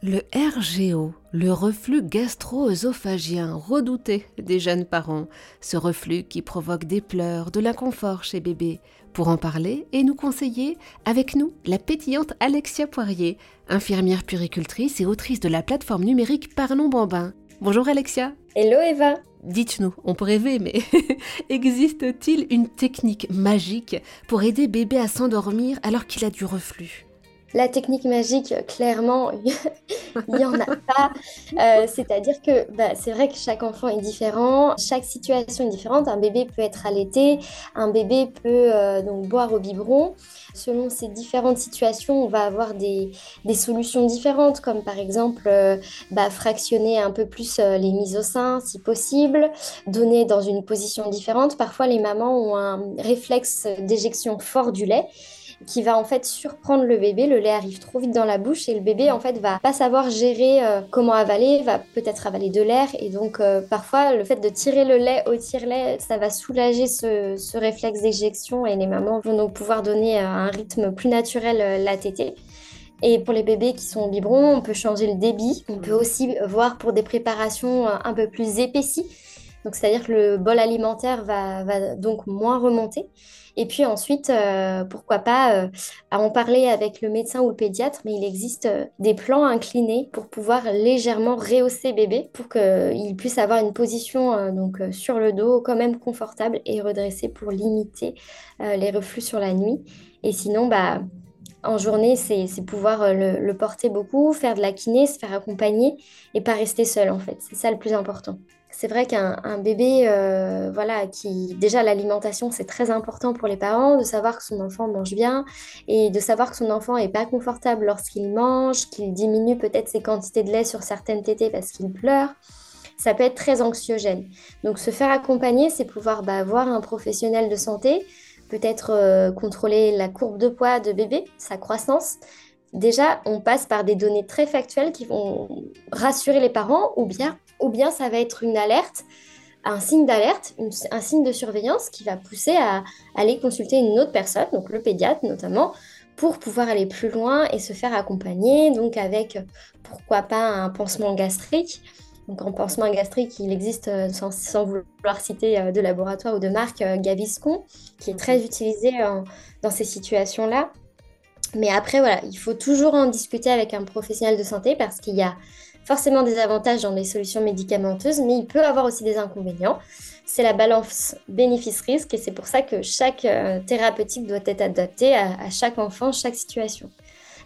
Le RGO, le reflux gastro-œsophagien redouté des jeunes parents, ce reflux qui provoque des pleurs, de l'inconfort chez bébé. Pour en parler et nous conseiller, avec nous, la pétillante Alexia Poirier, infirmière puricultrice et autrice de la plateforme numérique Parlons Bambin. Bonjour Alexia. Hello Eva. Dites-nous, on peut rêver, mais existe-t-il une technique magique pour aider bébé à s'endormir alors qu'il a du reflux? La technique magique, clairement, il n'y en a pas. Euh, c'est-à-dire que bah, c'est vrai que chaque enfant est différent, chaque situation est différente. Un bébé peut être allaité, un bébé peut euh, donc boire au biberon. Selon ces différentes situations, on va avoir des, solutions différentes, comme par exemple euh, bah, fractionner un peu plus les mises au sein si possible, donner dans une position différente. Parfois, les mamans ont un réflexe d'éjection fort du lait qui va en fait surprendre le bébé. Le lait arrive trop vite dans la bouche et le bébé en fait va pas savoir gérer euh, comment avaler, va peut-être avaler de l'air et donc euh, parfois le fait de tirer le lait au tire-lait, ça va soulager ce, réflexe d'éjection et les mamans vont donc pouvoir donner euh, un rythme plus naturel la tétée. Et pour les bébés qui sont au biberon, on peut changer le débit. On peut aussi voir pour des préparations un peu plus épaissies. Donc c'est-à-dire que le bol alimentaire va, donc moins remonter. Et puis ensuite, euh, pourquoi pas euh, en parler avec le médecin ou le pédiatre, mais il existe euh, des plans inclinés pour pouvoir légèrement rehausser bébé pour qu'il puisse avoir une position donc sur le dos quand même confortable et redressé pour limiter les reflux sur la nuit. Et sinon, bah, en journée, c'est pouvoir le, le, porter beaucoup, faire de la kiné, se faire accompagner et pas rester seul en fait. C'est ça le plus important c'est vrai qu'un bébé, euh, voilà, qui déjà l'alimentation c'est très important pour les parents, de savoir que son enfant mange bien et de savoir que son enfant est pas confortable lorsqu'il mange, qu'il diminue peut-être ses quantités de lait sur certaines tétées parce qu'il pleure. Ça peut être très anxiogène. Donc se faire accompagner, c'est pouvoir bah, voir un professionnel de santé, peut-être euh, contrôler la courbe de poids de bébé, sa croissance, déjà, on passe par des données très factuelles qui vont rassurer les parents ou bien ou bien ça va être une alerte, un signe d'alerte, un signe de surveillance qui va pousser à aller consulter une autre personne, donc le pédiatre notamment, pour pouvoir aller plus loin et se faire accompagner, donc avec pourquoi pas un pansement gastrique. Donc en pansement gastrique, il existe, euh, sans, vouloir citer euh, de laboratoire ou de marque, euh, Gaviscon, qui est très utilisé dans ces situations-là. Mais après, voilà, il faut toujours en discuter avec un professionnel de santé parce qu'il y a forcément des avantages dans les solutions médicamenteuses, mais il peut avoir aussi des inconvénients. C'est la balance bénéfice-risque et c'est pour ça que chaque euh, thérapeutique doit être adaptée à, chaque enfant, chaque situation.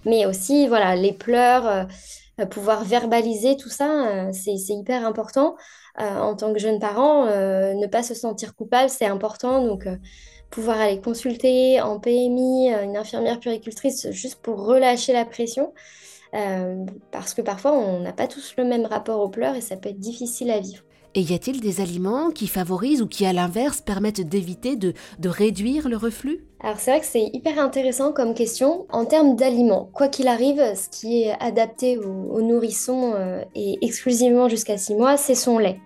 Mais aussi, voilà, les pleurs, euh, pouvoir verbaliser tout ça, c'est hyper important. en tant que jeune parent, ne pas se sentir coupable, c'est important. Donc, pouvoir aller consulter en PMI une infirmière puricultrice juste pour relâcher la pression. Euh, parce que parfois on n'a pas tous le même rapport aux pleurs et ça peut être difficile à vivre. Et y a-t-il des aliments qui favorisent ou qui, à l'inverse, permettent d'éviter de, de réduire le reflux? Alors c'est vrai que c'est hyper intéressant comme question. En termes d'aliments, quoi qu'il arrive, ce qui est adapté aux, nourrissons euh, et exclusivement jusqu'à 6 mois, c'est son lait.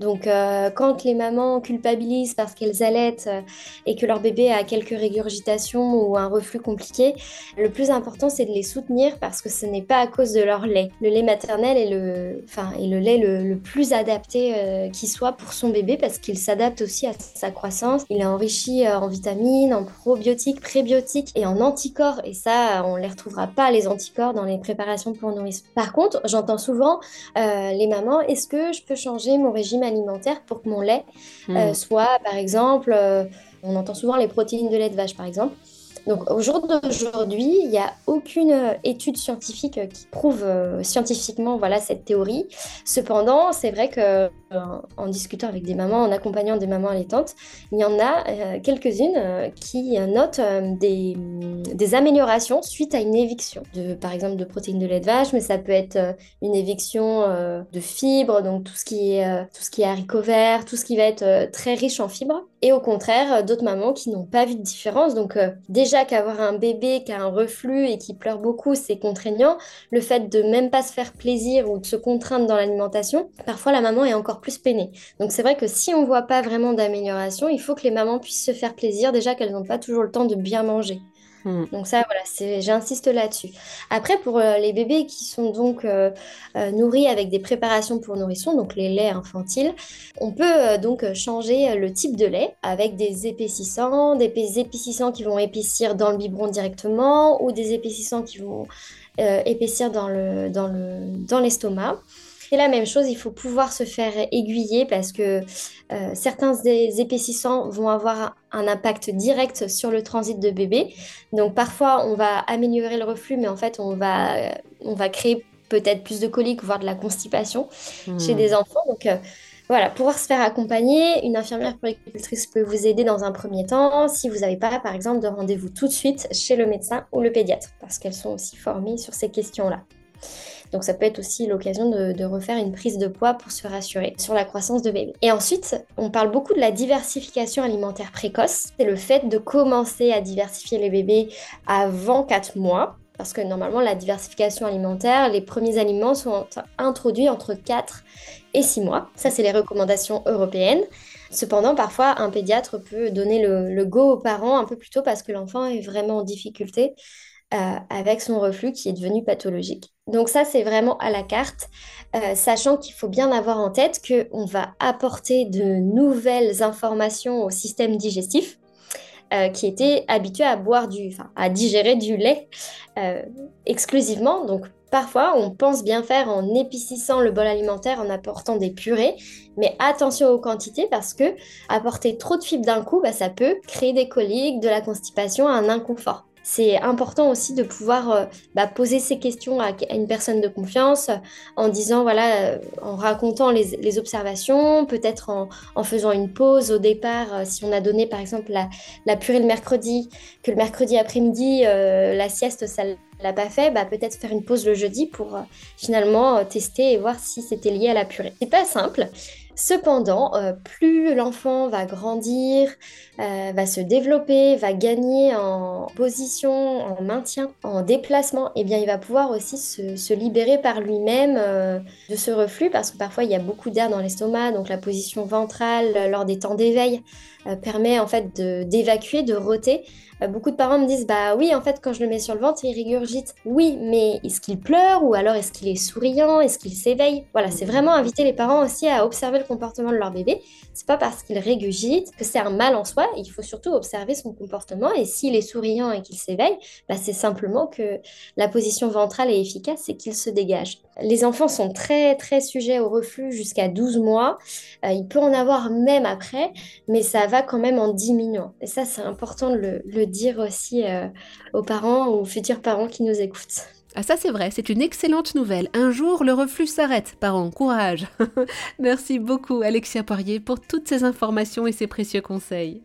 Donc euh, quand les mamans culpabilisent parce qu'elles allaitent euh, et que leur bébé a quelques régurgitations ou un reflux compliqué, le plus important c'est de les soutenir parce que ce n'est pas à cause de leur lait. Le lait maternel est le, enfin, est le lait le, plus adapté qui soit pour son bébé parce qu'il s'adapte aussi à sa croissance. Il est enrichi en vitamines, en pro probiotiques, prébiotiques et en anticorps. Et ça, on les retrouvera pas, les anticorps, dans les préparations pour nourrissons. Par contre, j'entends souvent euh, les mamans, est-ce que je peux changer mon régime alimentaire pour que mon lait euh, hmm. soit, par exemple, euh, on entend souvent les protéines de lait de vache, par exemple. Donc au jour d'aujourd'hui, il n'y a aucune euh, étude scientifique euh, qui prouve euh, scientifiquement voilà cette théorie. Cependant, c'est vrai que en discutant avec des mamans, en accompagnant des mamans allaitantes, il y en a quelques-unes qui notent des, des, améliorations suite à une éviction de par exemple de protéines de lait de vache, mais ça peut être une éviction de fibres, donc tout ce qui est tout ce qui est haricots verts, tout ce qui va être très riche en fibres. Et au contraire, d'autres mamans qui n'ont pas vu de différence. Donc déjà qu'avoir un bébé qui a un reflux et qui pleure beaucoup, c'est contraignant. Le fait de même pas se faire plaisir ou de se contraindre dans l'alimentation, parfois la maman est encore plus peinée. Donc c'est vrai que si on voit pas vraiment d'amélioration, il faut que les mamans puissent se faire plaisir, déjà qu'elles n'ont pas toujours le temps de bien manger. Hmm. Donc ça, voilà, j'insiste là-dessus. Après, pour euh, les bébés qui sont donc euh, euh, nourris avec des préparations pour nourrissons, donc les laits infantiles, on peut donc changer le type de lait avec des épaississants, des épaississants qui vont épaissir dans le biberon directement ou des épaississants qui vont épaissir dans le dans le dans C'est la même chose, il faut pouvoir se faire aiguiller parce que euh, certains des épaississants vont avoir un impact direct sur le transit de bébé. Donc parfois, on va améliorer le reflux, mais en fait, on va, on va créer peut-être plus de coliques, voire de la constipation chez hmm. des enfants. Donc euh, voilà, pouvoir se faire accompagner, une infirmière puéricultrice peut vous aider dans un premier temps si vous n'avez pas, par exemple, de rendez-vous tout de suite chez le médecin ou le pédiatre, parce qu'elles sont aussi formées sur ces questions-là. Donc ça peut être aussi l'occasion de, refaire une prise de poids pour se rassurer sur la croissance de bébé. Et ensuite, on parle beaucoup de la diversification alimentaire précoce. C'est le fait de commencer à diversifier les bébés avant 4 mois. Parce que normalement, la diversification alimentaire, les premiers aliments sont introduits entre 4 et 6 mois. Ça, c'est les recommandations européennes. Cependant, parfois, un pédiatre peut donner le, go aux parents un peu plus tôt parce que l'enfant est vraiment en difficulté avec son reflux qui est devenu pathologique. Donc ça, c'est vraiment à la carte, euh, sachant qu'il faut bien avoir en tête qu'on va apporter de nouvelles informations au système digestif. Euh, qui était habitué à boire du, à digérer du lait exclusivement. Donc parfois, on pense bien faire en épaississant le bol alimentaire, en apportant des purées, mais attention aux quantités parce que apporter trop de fibres d'un coup, bah, ça peut créer des coliques, de la constipation, un inconfort c'est important aussi de pouvoir euh, bah, poser ces questions à, une personne de confiance en disant, voilà, euh, en racontant les, observations, peut-être en, faisant une pause au départ, euh, si on a donné par exemple la, purée le mercredi, que le mercredi après-midi, la sieste, ça l'a pas fait, bah, peut-être faire une pause le jeudi pour finalement tester et voir si c'était lié à la purée. C'est pas simple. Cependant, euh, plus l'enfant va grandir, euh, va se développer, va gagner en position, en maintien, en déplacement, et eh bien il va pouvoir aussi se, libérer par lui-même euh, de ce reflux parce que parfois il y a beaucoup d'air dans l'estomac, donc la position ventrale lors des temps d'éveil permet en fait d'évacuer, de, de euh, beaucoup de parents me disent bah oui en fait quand je le mets sur le ventre il régurgite. Oui mais est-ce qu'il pleure ou alors est-ce qu'il est souriant, est-ce qu'il s'éveille? Voilà c'est vraiment inviter les parents aussi à observer le comportement de leur bébé. C'est pas parce qu'il régurgite que c'est un mal en soi. Il faut surtout observer son comportement et s'il est souriant et qu'il s'éveille, bah, c'est simplement que la position ventrale est efficace et qu'il se dégage. Les enfants sont très très sujets au reflux jusqu'à 12 mois. Euh, il peut en avoir même après, mais ça va quand même en diminuant. Et ça c'est important de le, dire aussi euh, aux parents, aux futurs parents qui nous écoutent. Ah ça c'est vrai, c'est une excellente nouvelle. Un jour, le reflux s'arrête. Parents, courage. Merci beaucoup Alexia Poirier pour toutes ces informations et ces précieux conseils.